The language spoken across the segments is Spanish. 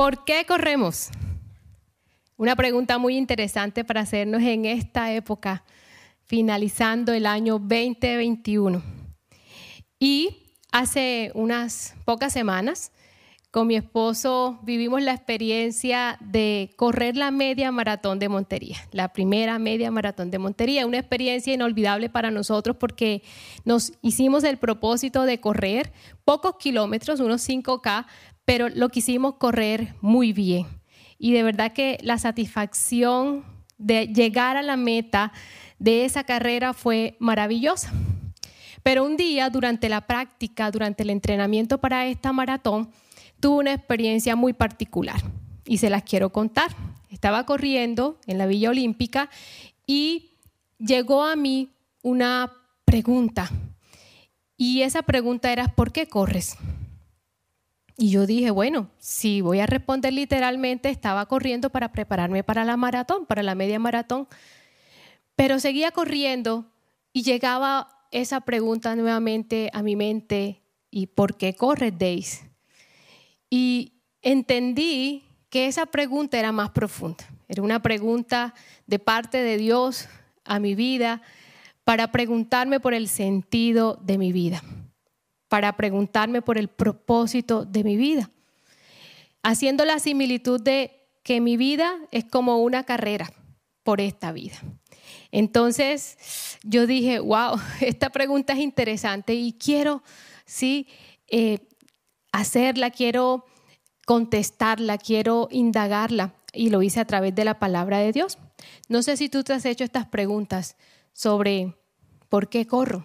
¿Por qué corremos? Una pregunta muy interesante para hacernos en esta época, finalizando el año 2021. Y hace unas pocas semanas, con mi esposo vivimos la experiencia de correr la media maratón de Montería, la primera media maratón de Montería, una experiencia inolvidable para nosotros porque nos hicimos el propósito de correr pocos kilómetros, unos 5K, pero lo quisimos correr muy bien. Y de verdad que la satisfacción de llegar a la meta de esa carrera fue maravillosa. Pero un día, durante la práctica, durante el entrenamiento para esta maratón, tuve una experiencia muy particular y se las quiero contar. Estaba corriendo en la Villa Olímpica y llegó a mí una pregunta. Y esa pregunta era, ¿por qué corres? Y yo dije, bueno, si voy a responder literalmente, estaba corriendo para prepararme para la maratón, para la media maratón. Pero seguía corriendo y llegaba esa pregunta nuevamente a mi mente, ¿y por qué corres, Days? Y entendí que esa pregunta era más profunda. Era una pregunta de parte de Dios a mi vida para preguntarme por el sentido de mi vida para preguntarme por el propósito de mi vida, haciendo la similitud de que mi vida es como una carrera por esta vida. Entonces yo dije, wow, esta pregunta es interesante y quiero, sí, eh, hacerla, quiero contestarla, quiero indagarla y lo hice a través de la palabra de Dios. No sé si tú te has hecho estas preguntas sobre por qué corro,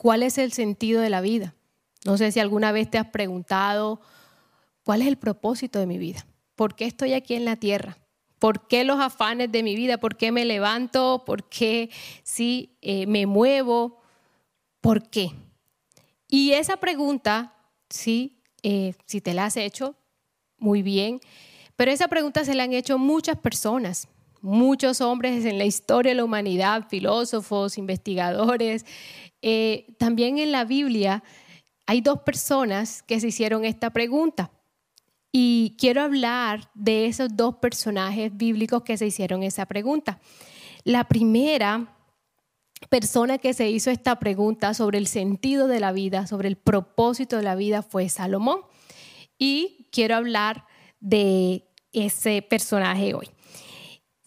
¿Cuál es el sentido de la vida? No sé si alguna vez te has preguntado, ¿cuál es el propósito de mi vida? ¿Por qué estoy aquí en la tierra? ¿Por qué los afanes de mi vida? ¿Por qué me levanto? ¿Por qué sí, eh, me muevo? ¿Por qué? Y esa pregunta, sí, eh, si te la has hecho, muy bien, pero esa pregunta se la han hecho muchas personas, muchos hombres en la historia de la humanidad, filósofos, investigadores, eh, también en la Biblia hay dos personas que se hicieron esta pregunta. Y quiero hablar de esos dos personajes bíblicos que se hicieron esa pregunta. La primera persona que se hizo esta pregunta sobre el sentido de la vida, sobre el propósito de la vida, fue Salomón. Y quiero hablar de ese personaje hoy.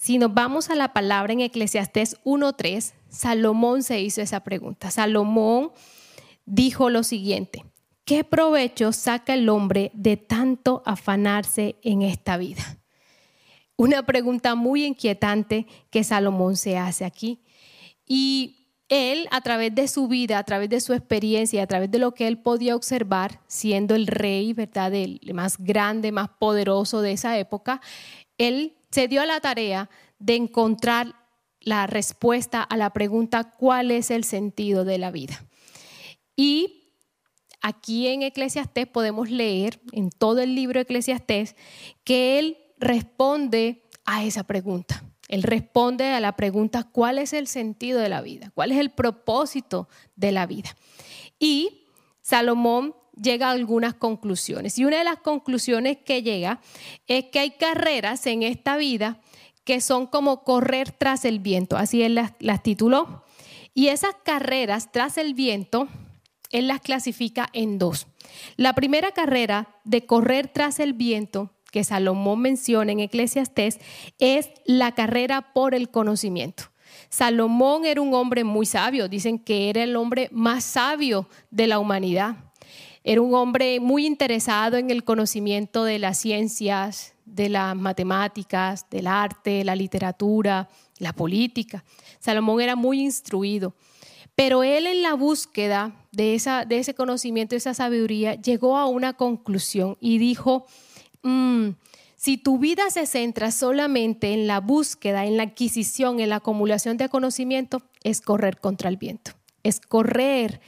Si nos vamos a la palabra en Eclesiastés 1.3, Salomón se hizo esa pregunta. Salomón dijo lo siguiente, ¿qué provecho saca el hombre de tanto afanarse en esta vida? Una pregunta muy inquietante que Salomón se hace aquí. Y él, a través de su vida, a través de su experiencia, a través de lo que él podía observar, siendo el rey, ¿verdad?, el más grande, más poderoso de esa época, él se dio a la tarea de encontrar la respuesta a la pregunta ¿cuál es el sentido de la vida? Y aquí en Eclesiastés podemos leer en todo el libro Eclesiastés que él responde a esa pregunta. Él responde a la pregunta ¿cuál es el sentido de la vida? ¿Cuál es el propósito de la vida? Y Salomón llega a algunas conclusiones. Y una de las conclusiones que llega es que hay carreras en esta vida que son como correr tras el viento, así él las, tituló. Y esas carreras tras el viento, él las clasifica en dos. La primera carrera de correr tras el viento, que Salomón menciona en Eclesiastés, es la carrera por el conocimiento. Salomón era un hombre muy sabio, dicen que era el hombre más sabio de la humanidad. Era un hombre muy interesado en el conocimiento de las ciencias, de las matemáticas, del arte, la literatura, la política. Salomón era muy instruido, pero él en la búsqueda de, ese conocimiento, de esa sabiduría, llegó a una conclusión y dijo, mm, si tu vida se centra solamente en la búsqueda, en la adquisición, en la acumulación de conocimiento, es correr contra el viento, es correr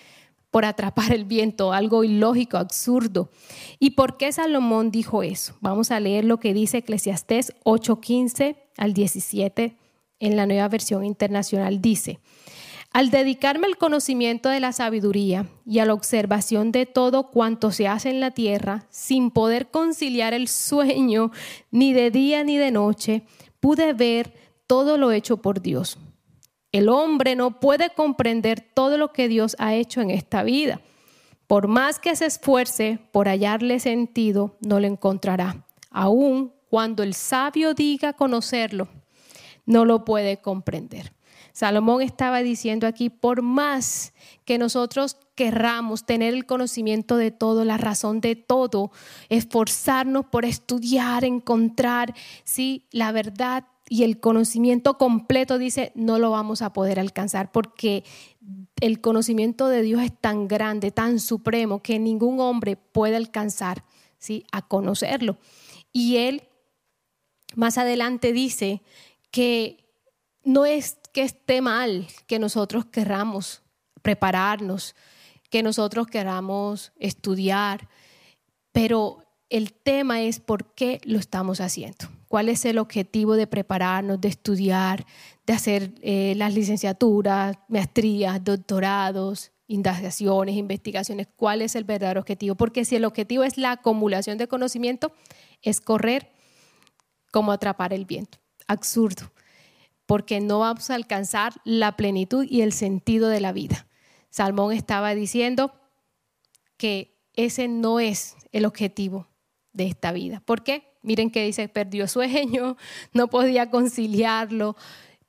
por atrapar el viento, algo ilógico, absurdo. ¿Y por qué Salomón dijo eso? Vamos a leer lo que dice Eclesiastés 8:15 al 17 en la nueva versión internacional. Dice, Al dedicarme al conocimiento de la sabiduría y a la observación de todo cuanto se hace en la tierra, sin poder conciliar el sueño ni de día ni de noche, pude ver todo lo hecho por Dios. El hombre no puede comprender todo lo que Dios ha hecho en esta vida. Por más que se esfuerce por hallarle sentido, no lo encontrará. Aun cuando el sabio diga conocerlo, no lo puede comprender. Salomón estaba diciendo aquí, por más que nosotros querramos tener el conocimiento de todo, la razón de todo, esforzarnos por estudiar, encontrar, sí, la verdad y el conocimiento completo, dice, no lo vamos a poder alcanzar porque el conocimiento de Dios es tan grande, tan supremo, que ningún hombre puede alcanzar ¿sí? a conocerlo. Y él más adelante dice que no es que esté mal que nosotros queramos prepararnos, que nosotros queramos estudiar, pero el tema es por qué lo estamos haciendo. ¿Cuál es el objetivo de prepararnos, de estudiar, de hacer eh, las licenciaturas, maestrías, doctorados, indagaciones, investigaciones? ¿Cuál es el verdadero objetivo? Porque si el objetivo es la acumulación de conocimiento, es correr como atrapar el viento. Absurdo porque no vamos a alcanzar la plenitud y el sentido de la vida. Salmón estaba diciendo que ese no es el objetivo de esta vida. ¿Por qué? Miren que dice, perdió sueño, no podía conciliarlo,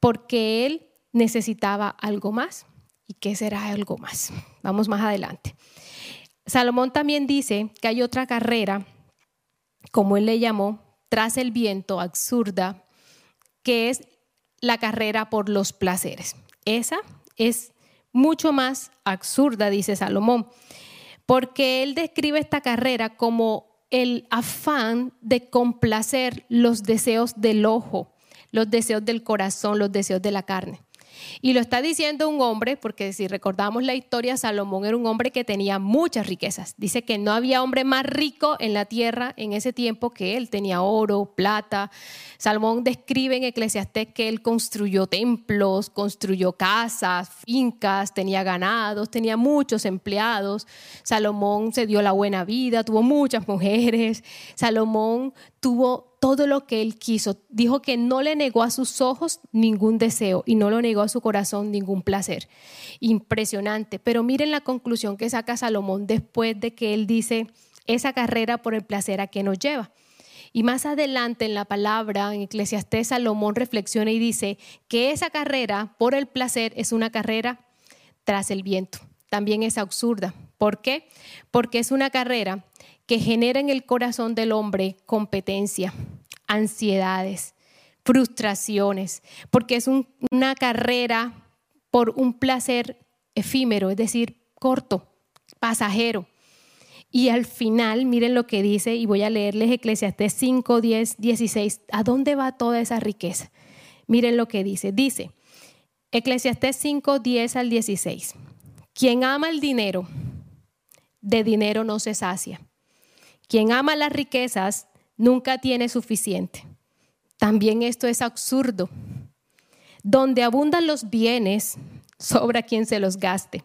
porque él necesitaba algo más. ¿Y qué será algo más? Vamos más adelante. Salomón también dice que hay otra carrera, como él le llamó, tras el viento, absurda, que es la carrera por los placeres. Esa es mucho más absurda, dice Salomón, porque él describe esta carrera como el afán de complacer los deseos del ojo, los deseos del corazón, los deseos de la carne. Y lo está diciendo un hombre, porque si recordamos la historia, Salomón era un hombre que tenía muchas riquezas. Dice que no había hombre más rico en la tierra en ese tiempo que él. Tenía oro, plata. Salomón describe en Eclesiastés que él construyó templos, construyó casas, fincas, tenía ganados, tenía muchos empleados. Salomón se dio la buena vida, tuvo muchas mujeres. Salomón tuvo todo lo que él quiso. Dijo que no le negó a sus ojos ningún deseo y no lo negó a su corazón ningún placer. Impresionante. Pero miren la conclusión que saca Salomón después de que él dice esa carrera por el placer a que nos lleva. Y más adelante en la palabra, en Eclesiastés, Salomón reflexiona y dice que esa carrera por el placer es una carrera tras el viento. También es absurda. ¿Por qué? Porque es una carrera que genera en el corazón del hombre competencia, ansiedades, frustraciones, porque es una carrera por un placer efímero, es decir, corto, pasajero. Y al final, miren lo que dice, y voy a leerles Eclesiastés 5, 10, 16. ¿A dónde va toda esa riqueza? Miren lo que dice. Dice, Eclesiastés 5, 10 al 16. Quien ama el dinero, de dinero no se sacia. Quien ama las riquezas nunca tiene suficiente. También esto es absurdo. Donde abundan los bienes, sobra quien se los gaste.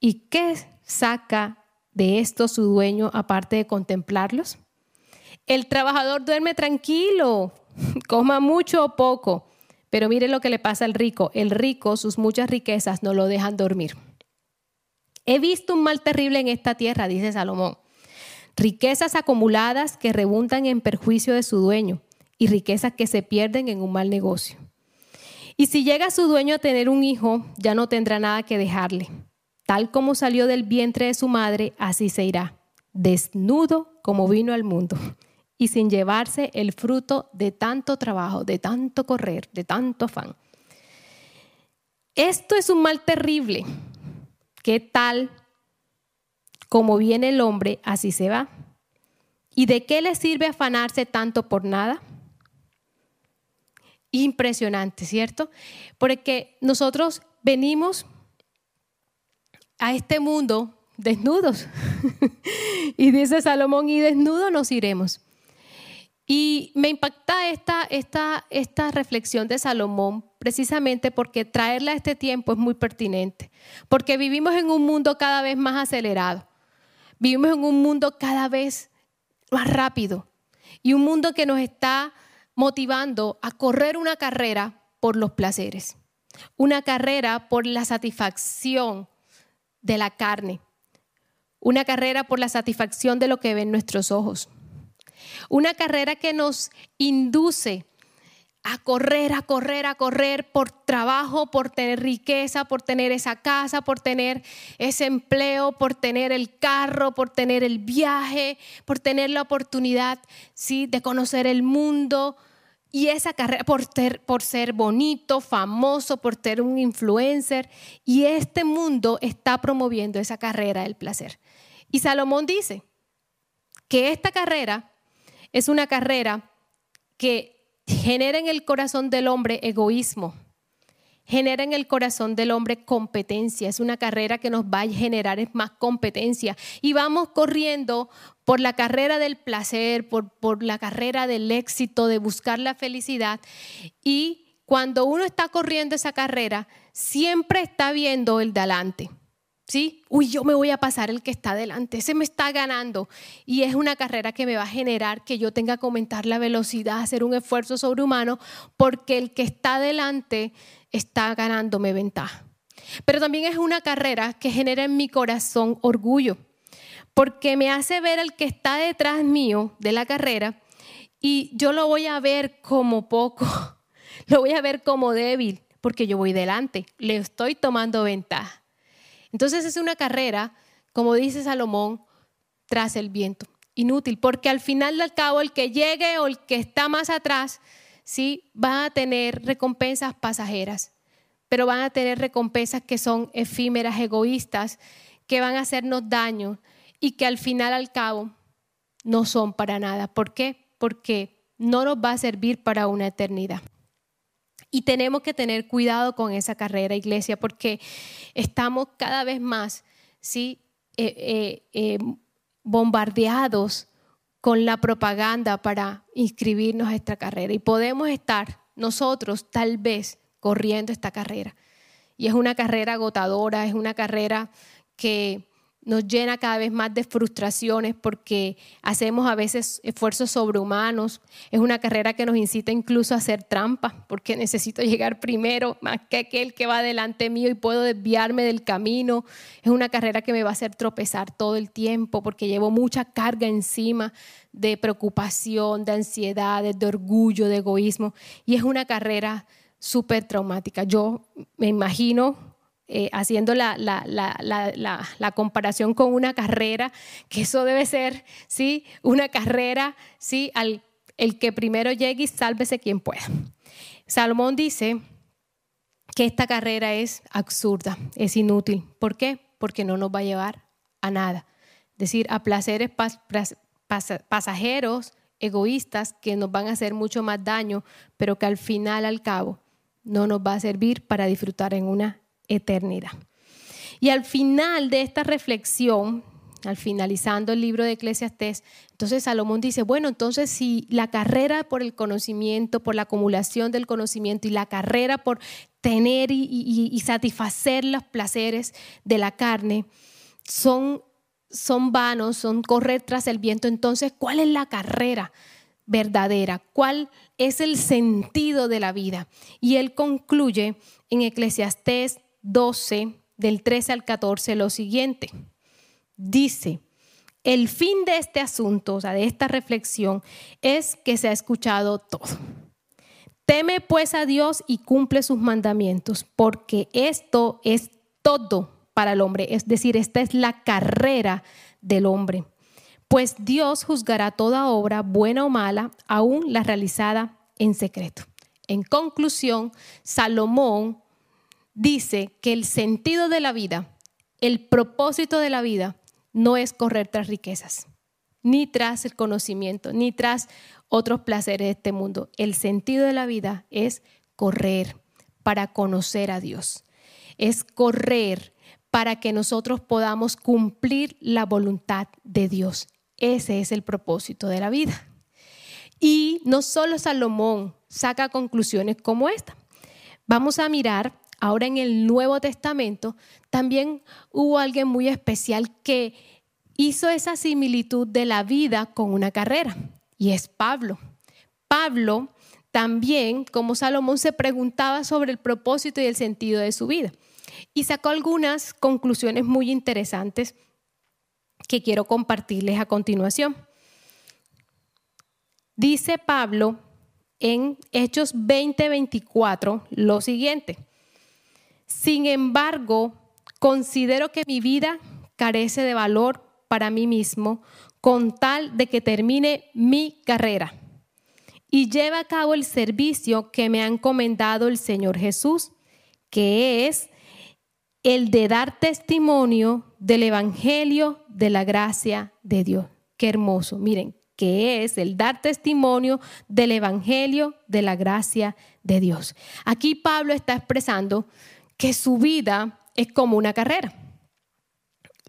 ¿Y qué saca de esto su dueño aparte de contemplarlos? El trabajador duerme tranquilo, coma mucho o poco, pero mire lo que le pasa al rico. El rico, sus muchas riquezas no lo dejan dormir. He visto un mal terrible en esta tierra, dice Salomón riquezas acumuladas que rebundan en perjuicio de su dueño y riquezas que se pierden en un mal negocio. Y si llega su dueño a tener un hijo, ya no tendrá nada que dejarle. Tal como salió del vientre de su madre, así se irá, desnudo como vino al mundo, y sin llevarse el fruto de tanto trabajo, de tanto correr, de tanto afán. Esto es un mal terrible. ¿Qué tal como viene el hombre, así se va. ¿Y de qué le sirve afanarse tanto por nada? Impresionante, ¿cierto? Porque nosotros venimos a este mundo desnudos. y dice Salomón, y desnudos nos iremos. Y me impacta esta, esta, esta reflexión de Salomón precisamente porque traerla a este tiempo es muy pertinente, porque vivimos en un mundo cada vez más acelerado, vivimos en un mundo cada vez más rápido y un mundo que nos está motivando a correr una carrera por los placeres, una carrera por la satisfacción de la carne, una carrera por la satisfacción de lo que ven nuestros ojos, una carrera que nos induce a correr, a correr, a correr por trabajo, por tener riqueza, por tener esa casa, por tener ese empleo, por tener el carro, por tener el viaje, por tener la oportunidad ¿sí? de conocer el mundo. Y esa carrera, por, por ser bonito, famoso, por ser un influencer. Y este mundo está promoviendo esa carrera del placer. Y Salomón dice que esta carrera es una carrera que genera en el corazón del hombre egoísmo, genera en el corazón del hombre competencia. Es una carrera que nos va a generar más competencia. Y vamos corriendo por la carrera del placer, por, por la carrera del éxito, de buscar la felicidad. Y cuando uno está corriendo esa carrera, siempre está viendo el de adelante. ¿Sí? Uy, yo me voy a pasar el que está delante, ese me está ganando. Y es una carrera que me va a generar que yo tenga que aumentar la velocidad, hacer un esfuerzo sobrehumano, porque el que está delante está ganándome ventaja. Pero también es una carrera que genera en mi corazón orgullo, porque me hace ver al que está detrás mío de la carrera y yo lo voy a ver como poco, lo voy a ver como débil, porque yo voy delante, le estoy tomando ventaja. Entonces es una carrera, como dice Salomón, tras el viento. Inútil, porque al final del cabo el que llegue o el que está más atrás, sí, va a tener recompensas pasajeras, pero van a tener recompensas que son efímeras, egoístas, que van a hacernos daño y que al final al cabo no son para nada. ¿Por qué? Porque no nos va a servir para una eternidad. Y tenemos que tener cuidado con esa carrera, iglesia, porque estamos cada vez más ¿sí? Eh, eh, eh, bombardeados con la propaganda para inscribirnos a esta carrera. Y podemos estar nosotros tal vez corriendo esta carrera. Y es una carrera agotadora, es una carrera que nos llena cada vez más de frustraciones porque hacemos a veces esfuerzos sobrehumanos. Es una carrera que nos incita incluso a hacer trampas porque necesito llegar primero más que aquel que va delante mío y puedo desviarme del camino. Es una carrera que me va a hacer tropezar todo el tiempo porque llevo mucha carga encima de preocupación, de ansiedad, de orgullo, de egoísmo. Y es una carrera súper traumática. Yo me imagino eh, haciendo la, comparación con una carrera, que eso debe ser, ¿sí? Una carrera, ¿sí? Al, el que primero llegue y sálvese quien pueda. Salomón dice que esta carrera es absurda, es inútil. ¿Por qué? Porque no nos va a llevar a nada. Es decir, a placeres pasajeros, egoístas, que nos van a hacer mucho más daño, pero que al final, al cabo, no nos va a servir para disfrutar en una eternidad. Y al final de esta reflexión, al finalizando el libro de Eclesiastés, entonces Salomón dice, bueno, entonces si la carrera por el conocimiento, por la acumulación del conocimiento y la carrera por tener y, satisfacer los placeres de la carne son, son vanos, son correr tras el viento, entonces, ¿cuál es la carrera? verdadera, cuál es el sentido de la vida. Y él concluye en Eclesiastés 12, del 13 al 14, lo siguiente. Dice, el fin de este asunto, o sea, de esta reflexión, es que se ha escuchado todo. Teme pues a Dios y cumple sus mandamientos, porque esto es todo para el hombre, es decir, esta es la carrera del hombre. Pues Dios juzgará toda obra, buena o mala, aún la realizada en secreto. En conclusión, Salomón dice que el sentido de la vida, el propósito de la vida, no es correr tras riquezas, ni tras el conocimiento, ni tras otros placeres de este mundo. El sentido de la vida es correr para conocer a Dios. Es correr para que nosotros podamos cumplir la voluntad de Dios. Ese es el propósito de la vida. Y no solo Salomón saca conclusiones como esta. vamos a mirar ahora en el Nuevo Testamento, también hubo alguien muy especial que hizo esa similitud de la vida con una carrera, y es Pablo. Pablo también, como Salomón, se preguntaba sobre el propósito y el sentido de su vida, y sacó algunas conclusiones muy interesantes que quiero compartirles a continuación. Dice Pablo en Hechos 20:24 lo siguiente. Sin embargo, considero que mi vida carece de valor para mí mismo con tal de que termine mi carrera y lleve a cabo el servicio que me ha encomendado el Señor Jesús, que es el de dar testimonio del Evangelio de la gracia de Dios. Qué hermoso. Miren, que es el dar testimonio del Evangelio de la gracia de Dios. Aquí Pablo está expresando que su vida es como una carrera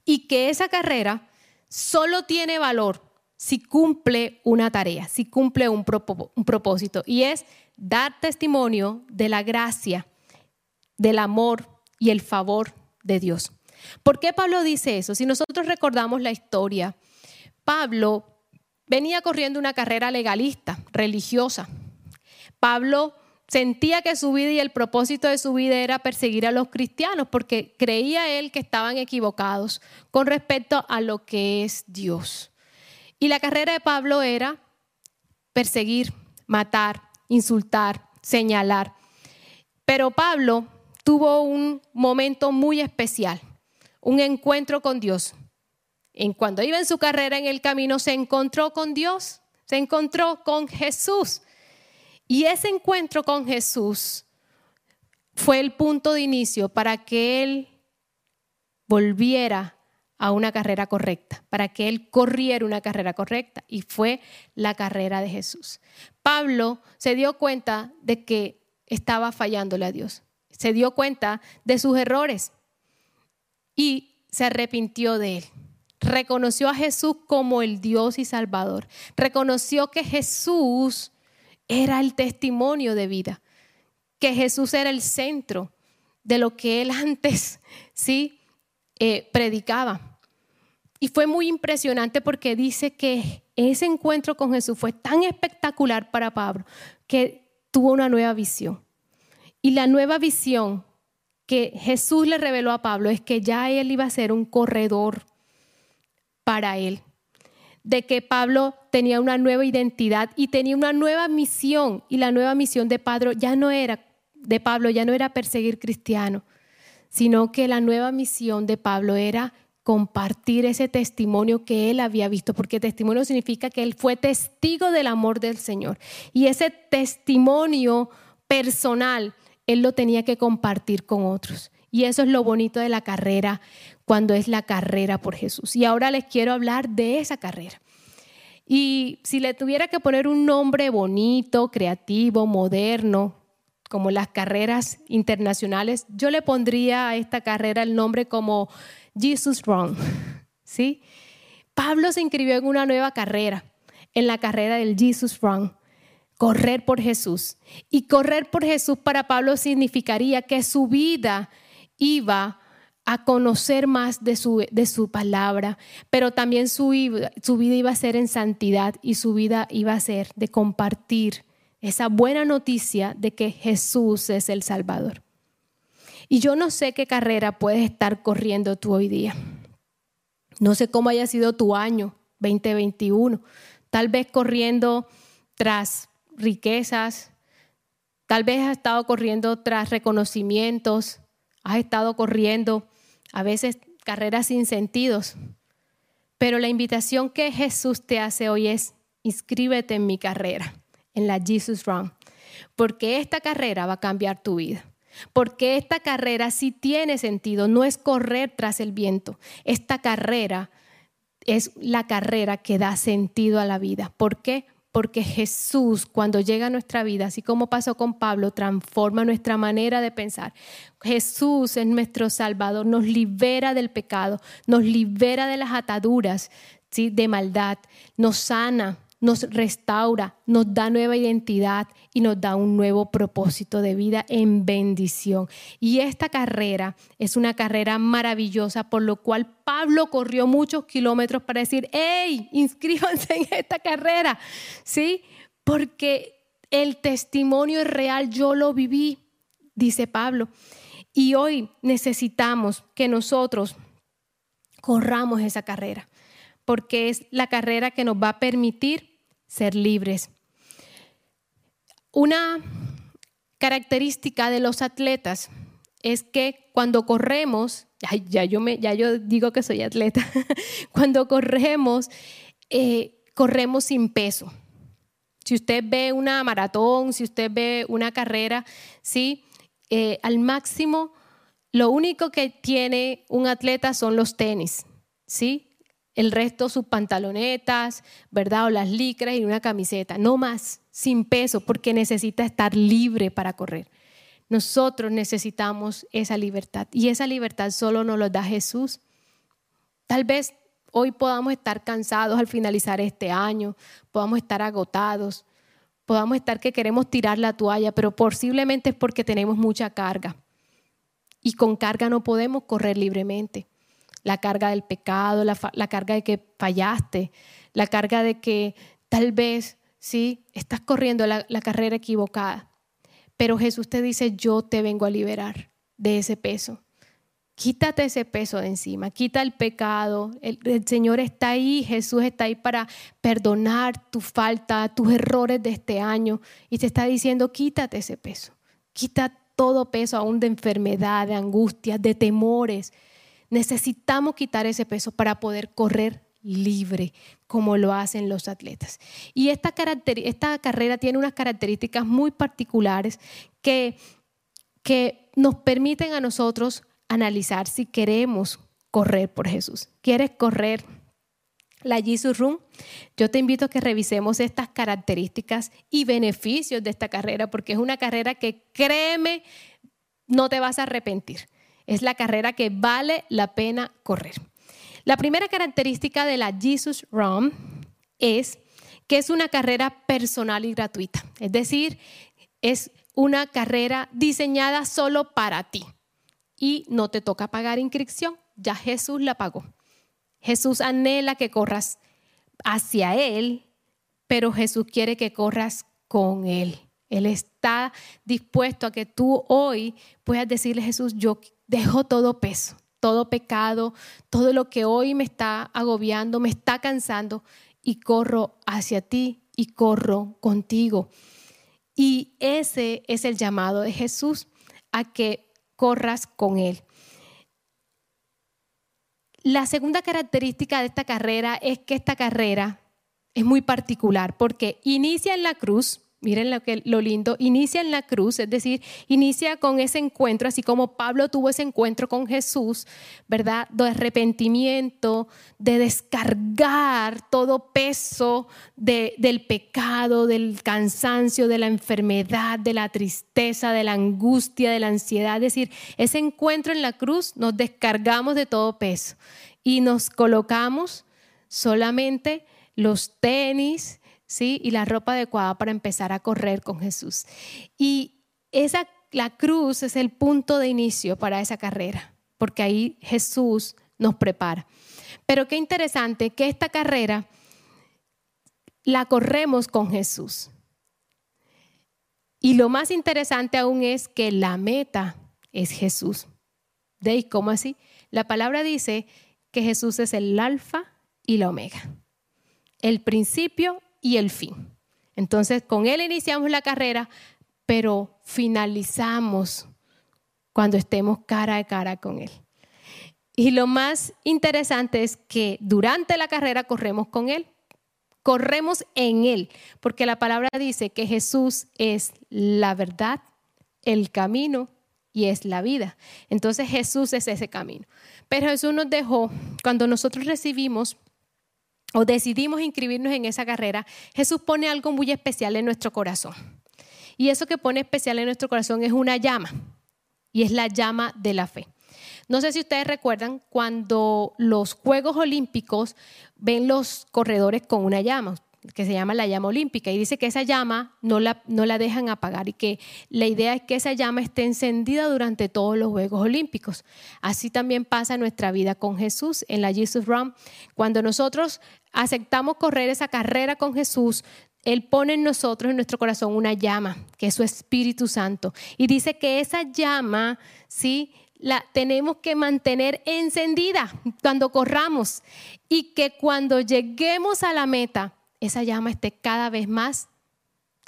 y que esa carrera solo tiene valor si cumple una tarea, si cumple un, propósito y es dar testimonio de la gracia, del amor y el favor de Dios. ¿Por qué Pablo dice eso? Si nosotros recordamos la historia, Pablo venía corriendo una carrera legalista, religiosa. Pablo sentía que su vida y el propósito de su vida era perseguir a los cristianos porque creía él que estaban equivocados con respecto a lo que es Dios. Y la carrera de Pablo era perseguir, matar, insultar, señalar. Pero Pablo tuvo un momento muy especial, un encuentro con Dios en cuando iba en su carrera en el camino, se encontró con Dios, se encontró con Jesús. Y ese encuentro con Jesús fue el punto de inicio para que él volviera a una carrera correcta, para que él corriera una carrera correcta. Y fue la carrera de Jesús. Pablo se dio cuenta de que estaba fallándole a Dios. Se dio cuenta de sus errores y se arrepintió de él reconoció a Jesús como el Dios y Salvador. Reconoció que Jesús era el testimonio de vida, que Jesús era el centro de lo que él antes sí eh, predicaba. Y fue muy impresionante porque dice que ese encuentro con Jesús fue tan espectacular para Pablo que tuvo una nueva visión. Y la nueva visión que Jesús le reveló a Pablo es que ya él iba a ser un corredor para él, de que Pablo tenía una nueva identidad y tenía una nueva misión y la nueva misión de Pablo ya no era de Pablo ya no era perseguir cristianos, sino que la nueva misión de Pablo era compartir ese testimonio que él había visto, porque testimonio significa que él fue testigo del amor del Señor. Y ese testimonio personal, él lo tenía que compartir con otros. Y eso es lo bonito de la carrera cuando es la carrera por Jesús. Y ahora les quiero hablar de esa carrera. Y si le tuviera que poner un nombre bonito, creativo, moderno, como las carreras internacionales, yo le pondría a esta carrera el nombre como Jesus Run. ¿Sí? Pablo se inscribió en una nueva carrera, en la carrera del Jesus Run, correr por Jesús. Y correr por Jesús para Pablo significaría que su vida iba a conocer más de su, de su palabra, pero también su, su vida iba a ser en santidad y su vida iba a ser de compartir esa buena noticia de que Jesús es el Salvador. Y yo no sé qué carrera puedes estar corriendo tú hoy día. No sé cómo haya sido tu año 2021. Tal vez corriendo tras riquezas, tal vez has estado corriendo tras reconocimientos, has estado corriendo a veces carreras sin sentidos. Pero la invitación que Jesús te hace hoy es, inscríbete en mi carrera, en la Jesus Run, porque esta carrera va a cambiar tu vida. Porque esta carrera sí tiene sentido, no es correr tras el viento. Esta carrera es la carrera que da sentido a la vida. ¿Por qué? Porque Jesús cuando llega a nuestra vida, así como pasó con Pablo, transforma nuestra manera de pensar. Jesús es nuestro Salvador, nos libera del pecado, nos libera de las ataduras ¿sí? de maldad, nos sana, nos restaura, nos da nueva identidad y nos da un nuevo propósito de vida en bendición. Y esta carrera es una carrera maravillosa, por lo cual Pablo corrió muchos kilómetros para decir, hey, inscríbanse en esta carrera, ¿sí? Porque el testimonio es real, yo lo viví, dice Pablo. Y hoy necesitamos que nosotros corramos esa carrera, porque es la carrera que nos va a permitir ser libres. Una característica de los atletas es que cuando corremos, ya, yo digo que soy atleta, cuando corremos, eh, corremos sin peso. Si usted ve una maratón, si usted ve una carrera, ¿sí? Eh, al máximo, lo único que tiene un atleta son los tenis, ¿sí? El resto sus pantalonetas, ¿verdad? O las licras y una camiseta, no más, sin peso, porque necesita estar libre para correr. Nosotros necesitamos esa libertad y esa libertad solo nos la da Jesús. Tal vez hoy podamos estar cansados al finalizar este año, podamos estar agotados, podamos estar que queremos tirar la toalla, pero posiblemente es porque tenemos mucha carga. Y con carga no podemos correr libremente la carga del pecado, la, carga de que fallaste, la carga de que tal vez, sí, estás corriendo la, la carrera equivocada. Pero Jesús te dice, yo te vengo a liberar de ese peso. Quítate ese peso de encima, quita el pecado. El, el, Señor está ahí, Jesús está ahí para perdonar tu falta, tus errores de este año. Y te está diciendo, quítate ese peso. Quita todo peso aún de enfermedad, de angustia, de temores. Necesitamos quitar ese peso para poder correr libre, como lo hacen los atletas. Y esta, carrera tiene unas características muy particulares que, que nos permiten a nosotros analizar si queremos correr por Jesús. ¿Quieres correr la Jesus Run? Yo te invito a que revisemos estas características y beneficios de esta carrera, porque es una carrera que créeme, no te vas a arrepentir. Es la carrera que vale la pena correr. La primera característica de la Jesus Run es que es una carrera personal y gratuita. Es decir, es una carrera diseñada solo para ti y no te toca pagar inscripción. Ya Jesús la pagó. Jesús anhela que corras hacia Él, pero Jesús quiere que corras con Él. Él está dispuesto a que tú hoy puedas decirle, Jesús, yo dejo todo peso, todo pecado, todo lo que hoy me está agobiando, me está cansando y corro hacia ti y corro contigo. Y ese es el llamado de Jesús a que corras con Él. La segunda característica de esta carrera es que esta carrera es muy particular porque inicia en la cruz, Miren lo, que, lo lindo, inicia en la cruz, es decir, inicia con ese encuentro, así como Pablo tuvo ese encuentro con Jesús, ¿verdad? De arrepentimiento, de descargar todo peso del pecado, del cansancio, de la enfermedad, de la tristeza, de la angustia, de la ansiedad. Es decir, ese encuentro en la cruz nos descargamos de todo peso y nos colocamos solamente los tenis, ¿sí? Y la ropa adecuada para empezar a correr con Jesús. Y esa, la cruz es el punto de inicio para esa carrera, porque ahí Jesús nos prepara. Pero qué interesante que esta carrera la corremos con Jesús. Y lo más interesante aún es que la meta es Jesús. ¿De cómo así? La palabra dice que Jesús es el alfa y la omega, el principio y el fin. Entonces, con Él iniciamos la carrera, pero finalizamos cuando estemos cara a cara con Él. Y lo más interesante es que durante la carrera corremos con Él, corremos en Él, porque la palabra dice que Jesús es la verdad, el camino y es la vida. Entonces Jesús es ese camino. Pero Jesús nos dejó, cuando nosotros recibimos o decidimos inscribirnos en esa carrera, Jesús pone algo muy especial en nuestro corazón. Y eso que pone especial en nuestro corazón es una llama, y es la llama de la fe. No sé si ustedes recuerdan cuando los Juegos Olímpicos ven los corredores con una llama. Que se llama la llama olímpica, y dice que esa llama no la, no la dejan apagar y que la idea es que esa llama esté encendida durante todos los Juegos Olímpicos. Así también pasa nuestra vida con Jesús en la Jesus Run. Cuando nosotros aceptamos correr esa carrera con Jesús, él pone en nosotros, en nuestro corazón, una llama, que es su Espíritu Santo. Y dice que esa llama, ¿sí? La tenemos que mantener encendida cuando corramos y que cuando lleguemos a la meta, esa llama esté cada vez más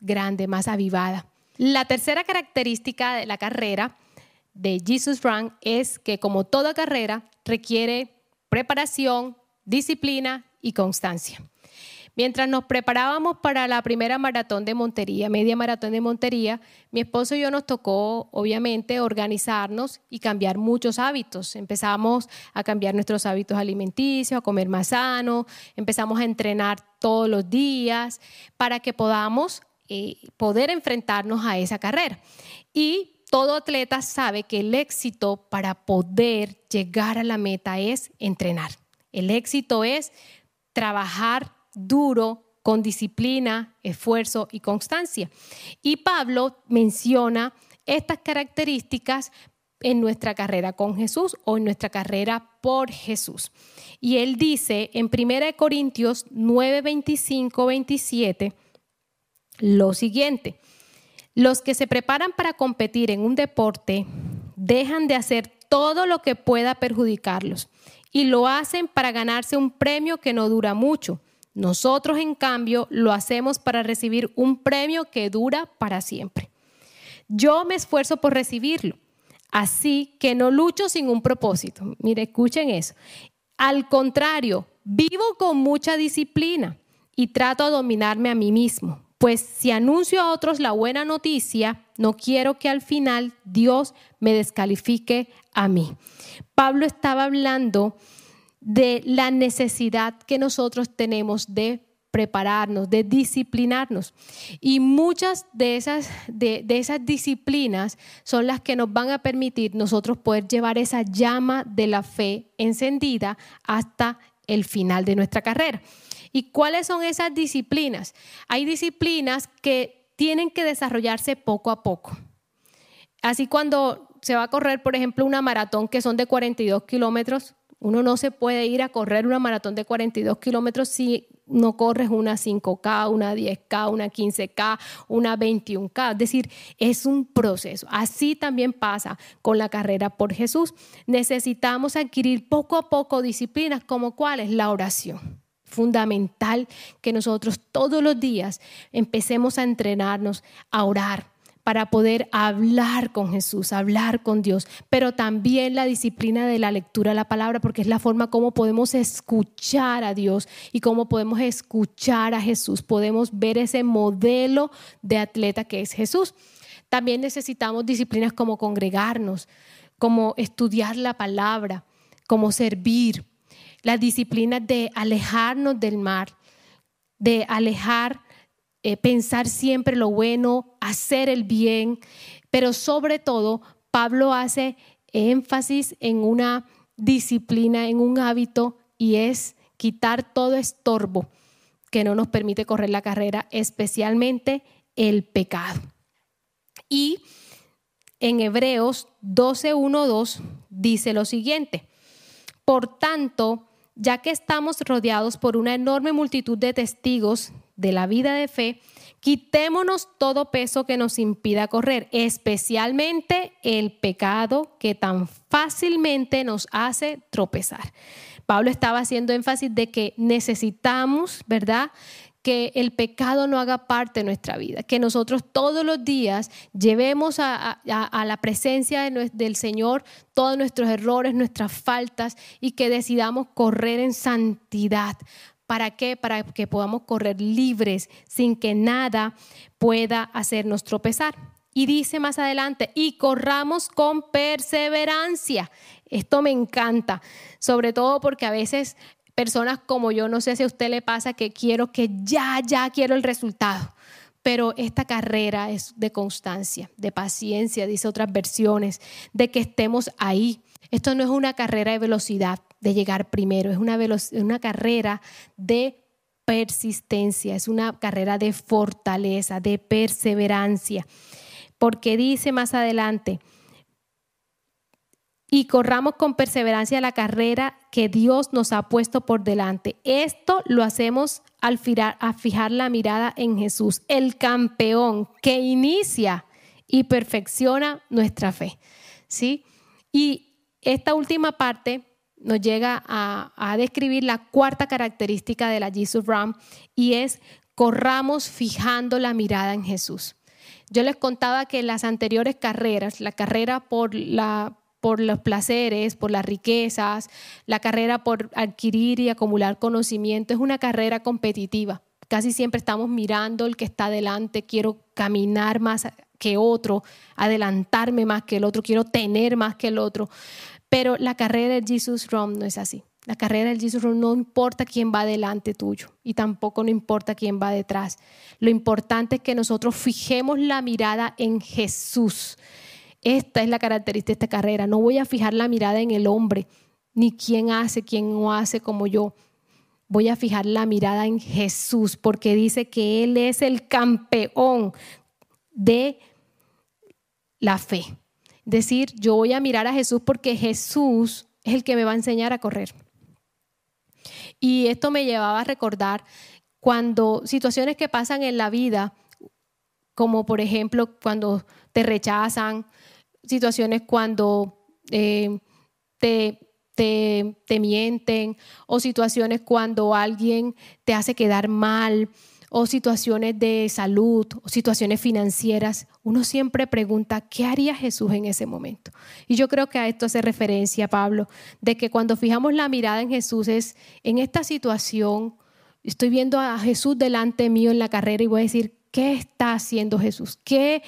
grande, más avivada. La tercera característica de la carrera de Jesus Run es que como toda carrera requiere preparación, disciplina y constancia. Mientras nos preparábamos para la primera maratón de Montería, media maratón de Montería, mi esposo y yo nos tocó, obviamente, organizarnos y cambiar muchos hábitos. Empezamos a cambiar nuestros hábitos alimenticios, a comer más sano, empezamos a entrenar todos los días para que podamos eh, poder enfrentarnos a esa carrera. Y todo atleta sabe que el éxito para poder llegar a la meta es entrenar. El éxito es trabajar duro, con disciplina, esfuerzo y constancia. Y Pablo menciona estas características en nuestra carrera con Jesús o en nuestra carrera por Jesús. Y él dice en 1 Corintios 9, 25, 27 lo siguiente. Los que se preparan para competir en un deporte dejan de hacer todo lo que pueda perjudicarlos y lo hacen para ganarse un premio que no dura mucho nosotros, en cambio, lo hacemos para recibir un premio que dura para siempre. Yo me esfuerzo por recibirlo, así que no lucho sin un propósito. Mire, escuchen eso. Al contrario, vivo con mucha disciplina y trato de dominarme a mí mismo, pues si anuncio a otros la buena noticia, no quiero que al final Dios me descalifique a mí. Pablo estaba hablando de la necesidad que nosotros tenemos de prepararnos, de disciplinarnos. Y muchas de esas, de, esas disciplinas son las que nos van a permitir nosotros poder llevar esa llama de la fe encendida hasta el final de nuestra carrera. ¿Y cuáles son esas disciplinas? Hay disciplinas que tienen que desarrollarse poco a poco. Así cuando se va a correr, por ejemplo, una maratón que son de 42 kilómetros, uno no se puede ir a correr una maratón de 42 kilómetros si no corres una 5K, una 10K, una 15K, una 21K. Es decir, es un proceso. Así también pasa con la carrera por Jesús. Necesitamos adquirir poco a poco disciplinas como cuál es la oración fundamental que nosotros todos los días empecemos a entrenarnos a orar, para poder hablar con Jesús, hablar con Dios, pero también la disciplina de la lectura de la palabra, porque es la forma como podemos escuchar a Dios y cómo podemos escuchar a Jesús. Podemos ver ese modelo de atleta que es Jesús. También necesitamos disciplinas como congregarnos, como estudiar la palabra, como servir, las disciplinas de alejarnos del mar, de alejar eh, pensar siempre lo bueno, hacer el bien, pero sobre todo Pablo hace énfasis en una disciplina, en un hábito y es quitar todo estorbo que no nos permite correr la carrera, especialmente el pecado. Y en Hebreos 12.1.2 dice lo siguiente, por tanto, ya que estamos rodeados por una enorme multitud de testigos de la vida de fe, quitémonos todo peso que nos impida correr, especialmente el pecado que tan fácilmente nos hace tropezar. Pablo estaba haciendo énfasis de que necesitamos, ¿verdad? que el pecado no haga parte de nuestra vida, que nosotros todos los días llevemos a, la presencia del Señor todos nuestros errores, nuestras faltas y que decidamos correr en santidad, ¿Para qué? Para que podamos correr libres sin que nada pueda hacernos tropezar. Y dice más adelante, y corramos con perseverancia. Esto me encanta, sobre todo porque a veces personas como yo, no sé si a usted le pasa que quiero que ya, ya quiero el resultado. Pero esta carrera es de constancia, de paciencia, dice otras versiones, de que estemos ahí. Esto no es una carrera de velocidad, de llegar primero, es una, una carrera de persistencia, es una carrera de fortaleza, de perseverancia, porque dice más adelante, y corramos con perseverancia la carrera que Dios nos ha puesto por delante. Esto lo hacemos al fijar, fijar la mirada en Jesús, el campeón que inicia y perfecciona nuestra fe. ¿Sí? Y esta última parte nos llega a, describir la cuarta característica de la Jesus Ram y es corramos fijando la mirada en Jesús. Yo les contaba que las anteriores carreras, la carrera por los placeres, por las riquezas, la carrera por adquirir y acumular conocimiento es una carrera competitiva. Casi siempre estamos mirando el que está adelante, quiero caminar más que otro, adelantarme más que el otro, quiero tener más que el otro. Pero la carrera del Jesus Run no es así. La carrera del Jesus Run no importa quién va delante tuyo y tampoco no importa quién va detrás. Lo importante es que nosotros fijemos la mirada en Jesús esta es la característica de esta carrera. No voy a fijar la mirada en el hombre, ni quién hace, quién no hace como yo. Voy a fijar la mirada en Jesús, porque dice que Él es el campeón de la fe. Decir, yo voy a mirar a Jesús porque Jesús es el que me va a enseñar a correr. Y esto me llevaba a recordar cuando situaciones que pasan en la vida, como por ejemplo cuando te rechazan, situaciones cuando eh, te, te, mienten o situaciones cuando alguien te hace quedar mal o situaciones de salud o situaciones financieras, uno siempre pregunta, ¿qué haría Jesús en ese momento? Y yo creo que a esto hace referencia Pablo, de que cuando fijamos la mirada en Jesús es, en esta situación, estoy viendo a Jesús delante mío en la carrera y voy a decir, ¿qué está haciendo Jesús? ¿Qué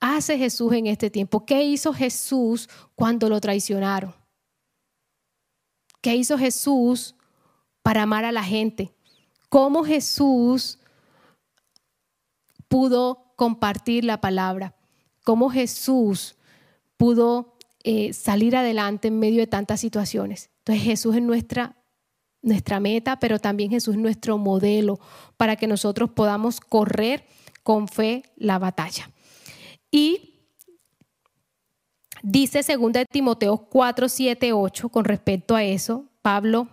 hace Jesús en este tiempo? ¿Qué hizo Jesús cuando lo traicionaron? ¿Qué hizo Jesús para amar a la gente? ¿Cómo Jesús pudo compartir la palabra? ¿Cómo Jesús pudo eh, salir adelante en medio de tantas situaciones? Entonces Jesús es nuestra, nuestra meta, pero también Jesús es nuestro modelo para que nosotros podamos correr con fe la batalla. Y dice 2 Timoteo 4, 7, 8 con respecto a eso, Pablo,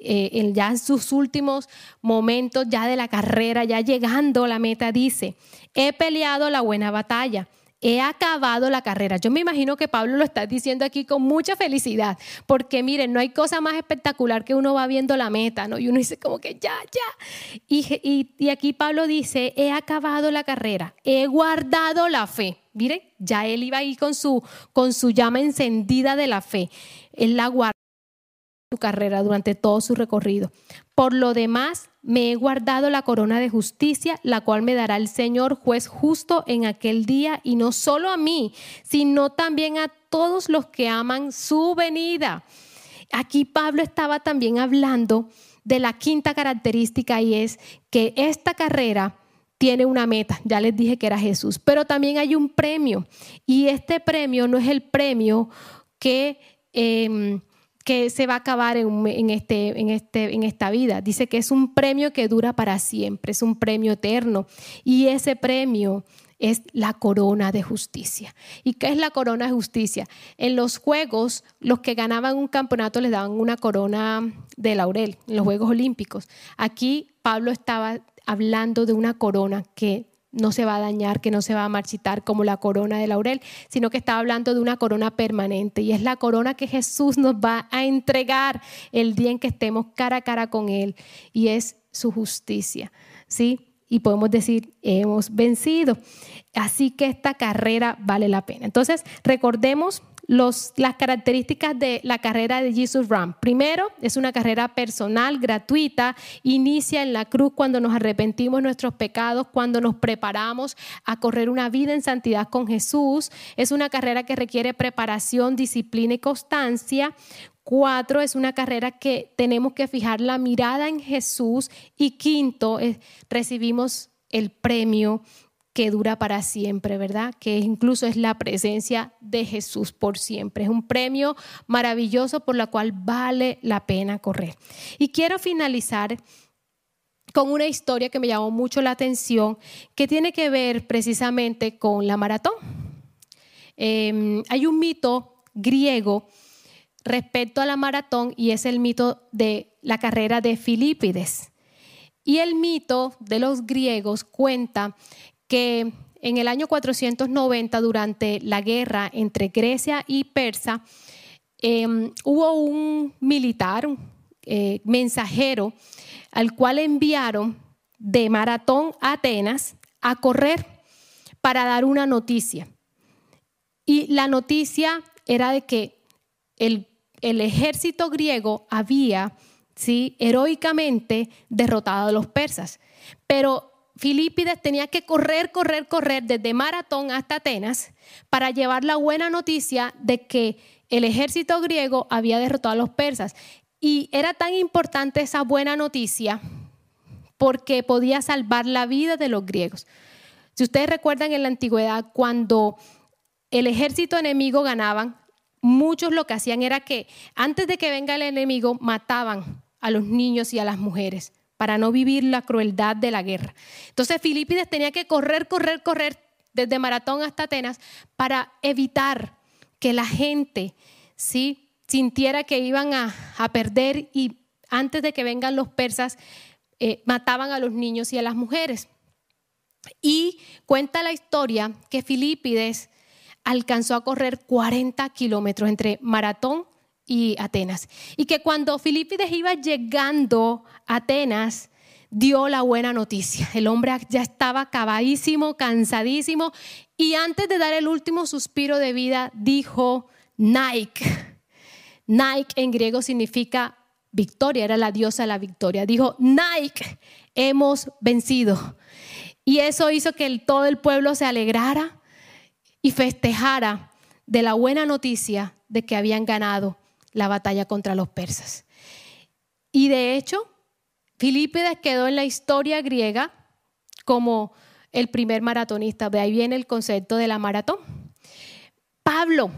eh, ya en sus últimos momentos ya de la carrera, ya llegando a la meta, dice, he peleado la buena batalla he acabado la carrera. Yo me imagino que Pablo lo está diciendo aquí con mucha felicidad, porque miren, no hay cosa más espectacular que uno va viendo la meta, ¿no? Y uno dice como que ya, ya. Y, y aquí Pablo dice, he acabado la carrera, he guardado la fe. Miren, ya él iba ahí con su, con su llama encendida de la fe. Él la guardó su carrera durante todo su recorrido. Por lo demás, me he guardado la corona de justicia, la cual me dará el Señor juez justo en aquel día, y no solo a mí, sino también a todos los que aman su venida. Aquí Pablo estaba también hablando de la quinta característica y es que esta carrera tiene una meta, ya les dije que era Jesús, pero también hay un premio y este premio no es el premio que... Em, que se va a acabar en, este, en, este, en esta vida. Dice que es un premio que dura para siempre, es un premio eterno. Y ese premio es la corona de justicia. ¿Y qué es la corona de justicia? En los juegos, los que ganaban un campeonato les daban una corona de laurel, en los Juegos Olímpicos. Aquí Pablo estaba hablando de una corona que no se va a dañar, que no se va a marchitar como la corona de laurel, sino que está hablando de una corona permanente y es la corona que Jesús nos va a entregar el día en que estemos cara a cara con Él y es su justicia, ¿sí? Y podemos decir, hemos vencido. Así que esta carrera vale la pena. Entonces, recordemos las características de la carrera de Jesus Run. Primero, es una carrera personal, gratuita, inicia en la cruz cuando nos arrepentimos nuestros pecados, cuando nos preparamos a correr una vida en santidad con Jesús. Es una carrera que requiere preparación, disciplina y constancia. Cuatro, es una carrera que tenemos que fijar la mirada en Jesús. Y quinto, recibimos el premio que dura para siempre, ¿verdad? Que incluso es la presencia de Jesús por siempre. Es un premio maravilloso por la cual vale la pena correr. Y quiero finalizar con una historia que me llamó mucho la atención, que tiene que ver precisamente con la maratón. Em, hay un mito griego respecto a la maratón y es el mito de la carrera de Filipides. Y el mito de los griegos cuenta que en el año 490, durante la guerra entre Grecia y Persa, em, hubo un militar, eh, mensajero, al cual enviaron de Maratón a Atenas a correr para dar una noticia. Y la noticia era de que el, el ejército griego había ¿sí? heroicamente derrotado a los persas. Pero Filipides tenía que correr, correr, correr desde Maratón hasta Atenas para llevar la buena noticia de que el ejército griego había derrotado a los persas. Y era tan importante esa buena noticia porque podía salvar la vida de los griegos. Si ustedes recuerdan en la antigüedad, cuando el ejército enemigo ganaban, muchos lo que hacían era que antes de que venga el enemigo mataban a los niños y a las mujeres para no vivir la crueldad de la guerra. Entonces Filipides tenía que correr, correr, correr desde Maratón hasta Atenas para evitar que la gente, ¿sí? sintiera que iban a, perder y antes de que vengan los persas, eh, mataban a los niños y a las mujeres. Y cuenta la historia que Filipides alcanzó a correr 40 kilómetros entre Maratón y Atenas. Y que cuando Filipides iba llegando a Atenas, dio la buena noticia. El hombre ya estaba acabadísimo, cansadísimo, y antes de dar el último suspiro de vida, dijo, Nike Nike en griego significa victoria, era la diosa de la victoria. Dijo, Nike, hemos vencido. Y eso hizo que todo el pueblo se alegrara y festejara de la buena noticia de que habían ganado la batalla contra los persas. Y de hecho, Filipides quedó en la historia griega como el primer maratonista. De ahí viene el concepto de la maratón. Pablo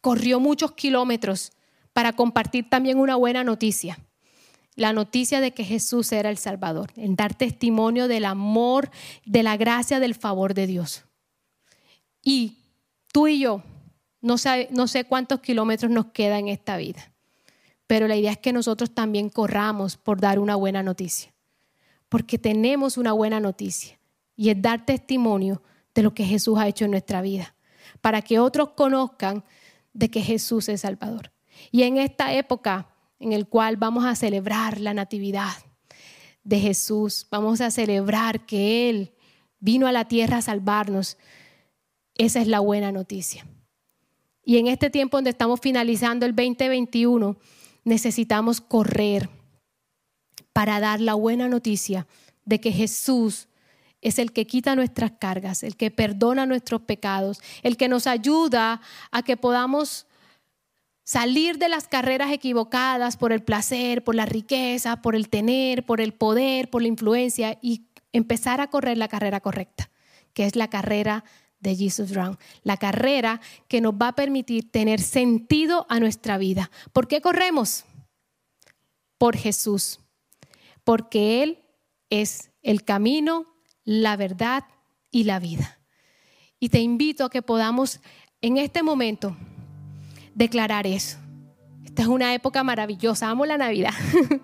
corrió muchos kilómetros para compartir también una buena noticia. La noticia de que Jesús era el Salvador, en dar testimonio del amor, de la gracia, del favor de Dios. Y tú y yo, no sé, cuántos kilómetros nos queda en esta vida, pero la idea es que nosotros también corramos por dar una buena noticia, porque tenemos una buena noticia y es dar testimonio de lo que Jesús ha hecho en nuestra vida, para que otros conozcan de que Jesús es Salvador. Y en esta época en el cual vamos a celebrar la natividad de Jesús, vamos a celebrar que Él vino a la tierra a salvarnos, esa es la buena noticia. Y en este tiempo donde estamos finalizando el 2021, necesitamos correr para dar la buena noticia de que Jesús es el que quita nuestras cargas, el que perdona nuestros pecados, el que nos ayuda a que podamos Salir de las carreras equivocadas por el placer, por la riqueza, por el tener, por el poder, por la influencia y empezar a correr la carrera correcta, que es la carrera de Jesus Run, la carrera que nos va a permitir tener sentido a nuestra vida. ¿Por qué corremos? Por Jesús, porque Él es el camino, la verdad y la vida. Y te invito a que podamos en este momento declarar eso. Esta es una época maravillosa, amo la Navidad.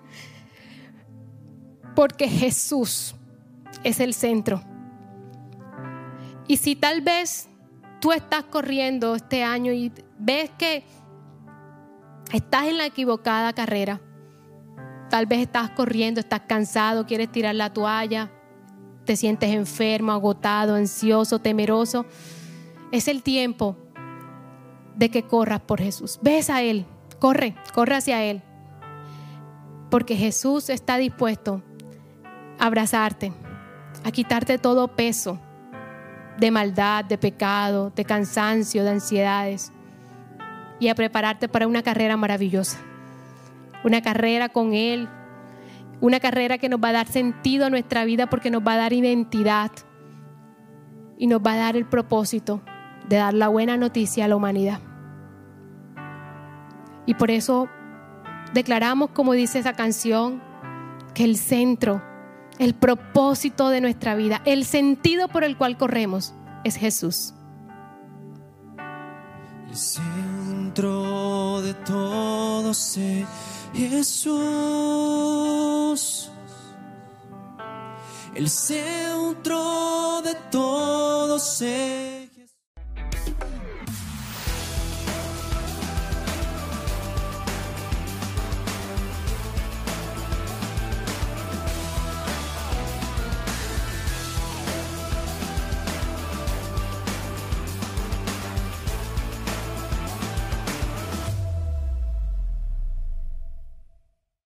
Porque Jesús es el centro. Y si tal vez tú estás corriendo este año y ves que estás en la equivocada carrera, tal vez estás corriendo, estás cansado, quieres tirar la toalla, te sientes enfermo, agotado, ansioso, temeroso, es el tiempo de que corras por Jesús. Ves a Él, corre, corre hacia Él. Porque Jesús está dispuesto a abrazarte, a quitarte todo peso de maldad, de pecado, de cansancio, de ansiedades y a prepararte para una carrera maravillosa. Una carrera con Él, una carrera que nos va a dar sentido a nuestra vida porque nos va a dar identidad y nos va a dar el propósito de dar la buena noticia a la humanidad. Y por eso declaramos, como dice esa canción, que el centro el propósito de nuestra vida, el sentido por el cual corremos es Jesús. El centro de todo es Jesús. El centro de todo ser